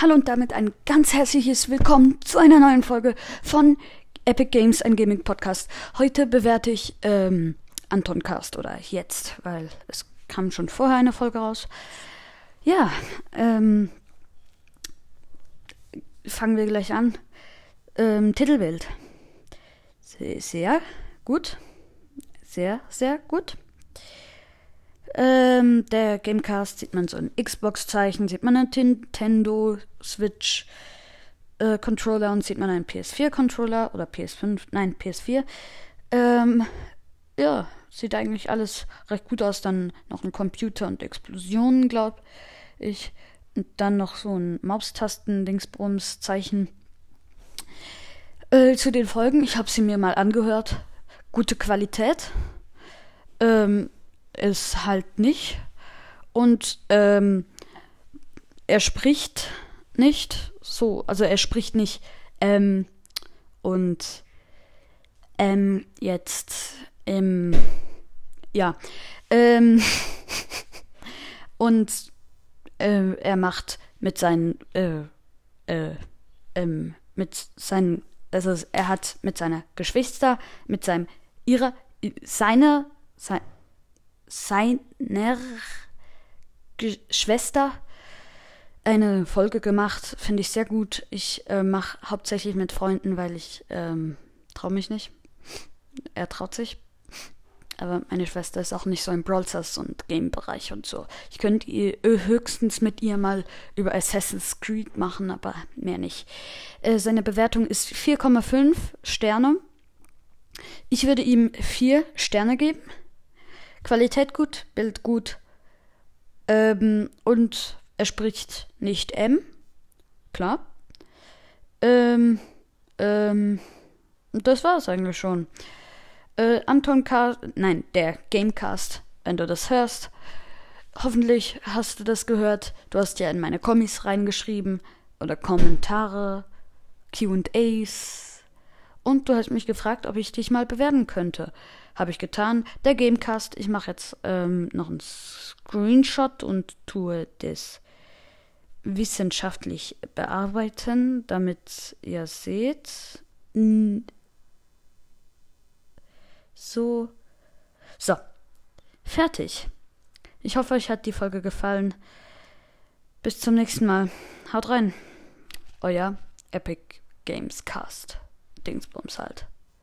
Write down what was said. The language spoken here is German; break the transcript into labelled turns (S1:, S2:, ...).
S1: Hallo und damit ein ganz herzliches Willkommen zu einer neuen Folge von Epic Games, ein Gaming Podcast. Heute bewerte ich ähm, Anton Cast oder jetzt, weil es kam schon vorher eine Folge raus. Ja, ähm, fangen wir gleich an. Ähm, Titelbild. Sehr gut. Sehr, sehr gut. Ähm, der Gamecast sieht man so ein Xbox-Zeichen, sieht man ein Nintendo Switch äh, Controller und sieht man einen PS4 Controller oder PS5, nein, PS4. Ähm, ja, sieht eigentlich alles recht gut aus. Dann noch ein Computer und Explosionen, glaub ich. Und dann noch so ein Maustasten-Dingsbums-Zeichen. Äh, zu den Folgen, ich habe sie mir mal angehört. Gute Qualität. Ähm, ist halt nicht. Und ähm, er spricht nicht so, also er spricht nicht ähm, und ähm, jetzt ähm, ja ähm, und äh, er macht mit seinen äh, äh, ähm, mit seinen also er hat mit seiner Geschwister mit seinem ihrer seine sein, seiner Schwester eine Folge gemacht. Finde ich sehr gut. Ich äh, mache hauptsächlich mit Freunden, weil ich ähm, traue mich nicht. Er traut sich. Aber meine Schwester ist auch nicht so im Brawlstars und Game-Bereich und so. Ich könnte höchstens mit ihr mal über Assassin's Creed machen, aber mehr nicht. Äh, seine Bewertung ist 4,5 Sterne. Ich würde ihm 4 Sterne geben. Qualität gut, Bild gut. Ähm, und er spricht nicht M. Klar. Ähm, ähm, das war es eigentlich schon. Äh, Anton Cast, nein, der Gamecast, wenn du das hörst. Hoffentlich hast du das gehört. Du hast ja in meine Kommis reingeschrieben oder Kommentare, QAs. Und du hast mich gefragt, ob ich dich mal bewerten könnte. Habe ich getan. Der Gamecast, ich mache jetzt ähm, noch einen Screenshot und tue das wissenschaftlich bearbeiten, damit ihr seht. So. So. Fertig. Ich hoffe, euch hat die Folge gefallen. Bis zum nächsten Mal. Haut rein. Euer Epic Games Cast. Dingsbums halt.